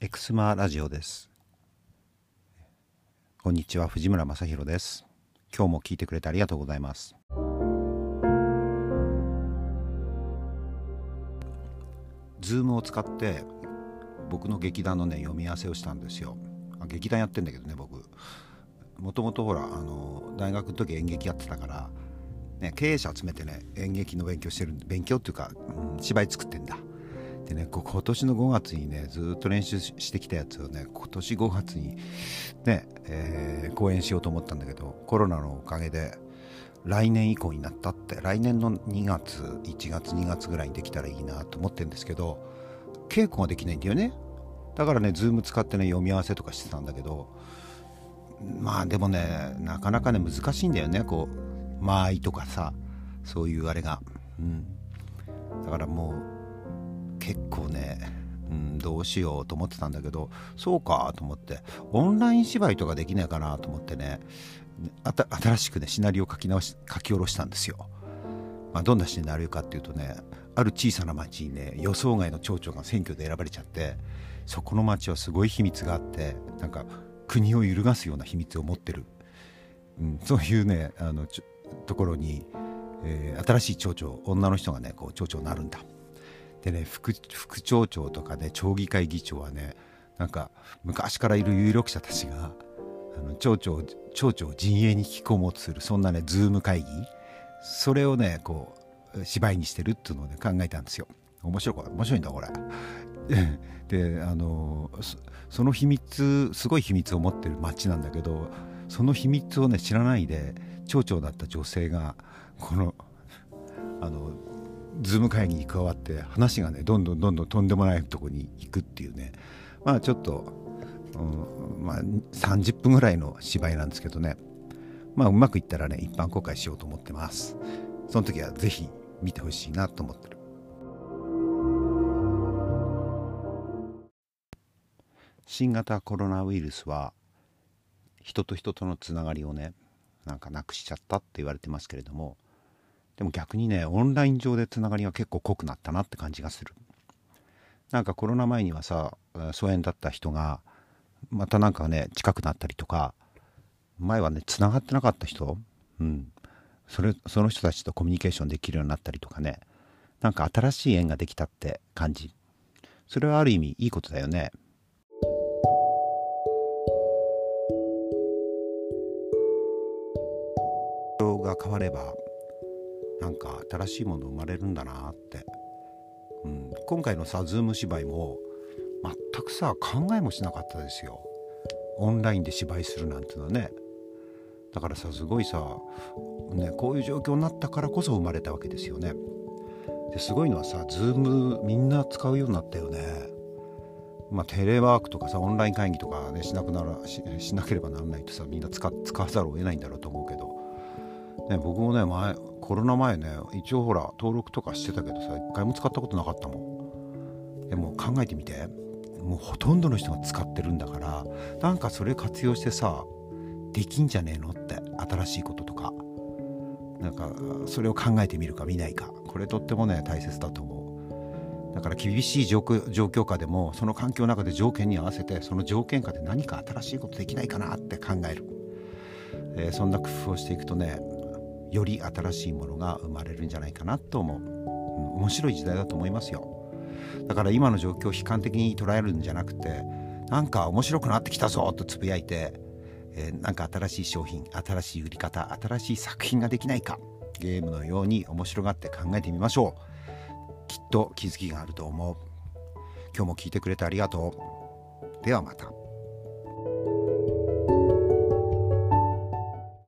エクスマラジオです。こんにちは藤村正弘です。今日も聞いてくれてありがとうございます。ズームを使って僕の劇団のね読み合わせをしたんですよ。劇団やってんだけどね僕。もともとほらあの大学の時演劇やってたからね、経営者集めてね演劇の勉強してる勉強っていうか、うん、芝居作ってんだ。でね今年の5月にねずっと練習してきたやつをね今年5月にね、えー、公演しようと思ったんだけどコロナのおかげで来年以降になったって来年の2月1月2月ぐらいにできたらいいなと思ってるんですけど稽古ができないんだよね。だからねズーム使ってね読み合わせとかしてたんだけどまあでもねなかなかね難しいんだよねこう間合いとかさそういうあれが。うん。だからもう、どうしようと思ってたんだけどそうかと思ってオンライン芝居とかできないかなと思ってね新しくねシナリオを書き直し書き下ろしたんですよ。まあ、どんなシナリオかっていうとねある小さな町にね予想外の町長が選挙で選ばれちゃってそこの町はすごい秘密があってなんか国を揺るがすような秘密を持ってる、うん、そういうねあのところに、えー、新しい町長女の人がねこう町長になるんだ。でね副副町長とかね町議会議長はねなんか昔からいる有力者たちがあの町長町長陣営に引き込もうとするそんなねズーム会議。それをねこう芝居にしてるっていうのをね考えたんですよ。面白い面白いんだこれ。であのその秘密すごい秘密を持ってる町なんだけどその秘密をね知らないで町長だった女性がこのズーム会議に加わって話がねどんどんどんどんとんでもないとこに行くっていうね。まあちょっと、うんまあ、30分ぐらいの芝居なんですけどね。まあうまくいったらね一般公開しようと思ってます。その時は是非見てほしいなと思ってる。新型コロナウイルスは人と人とのつながりをねなんかなくしちゃったって言われてますけれどもでも逆にねオンライン上でつながりが結構濃くなったなって感じがする。なんかコロナ前にはさ疎遠だった人がまたなんかね近くなったりとか前はねつながってなかった人うん。それその人たちとコミュニケーションできるようになったりとかね。なんか新しい縁ができたって感じ。それはある意味いいことだよね。が変わればなんか新しいもの生まれるんだなって、うん、今回のさズーム芝居も全くさ考えもしなかったですよ。オンラインで芝居するなんてのはね。だからさすごいさ、ね、こういう状況になったからこそ生まれたわけですよね。ですごいのはさズームみんな使うようになったよね。まあ、テレワークとかさオンライン会議とかねしなくならししなければならないとさみんな使使わざるを得ないんだろうと思うけど、ね、僕もね前コロナ前ね一応ほら登録とかしてたけどさ一回も使ったことなかったもん。でも考えてみて。もうほとんどの人が使ってるんだからなんかそれ活用してさできんじゃねえのって新しいこととか。なんかそれを考えてみるか見ないか。これとってもね大切だと思う。だから厳しい状況下でもその環境の中で条件に合わせてその条件下で何か新しいことできないかなって考える、えー、そんな工夫をしていくとねより新しいものが生まれるんじゃないかなと思う、面白い時代だと思いますよ。だから今の状況を悲観的に捉えるんじゃなくてなんか面白くなってきたぞとつぶやいて、えー、なんか新しい商品新しい売り方新しい作品ができないかゲームのように面白がって考えてみましょう。きっと気づきがあると思う。今日も聞いてくれてありがとう。ではまた。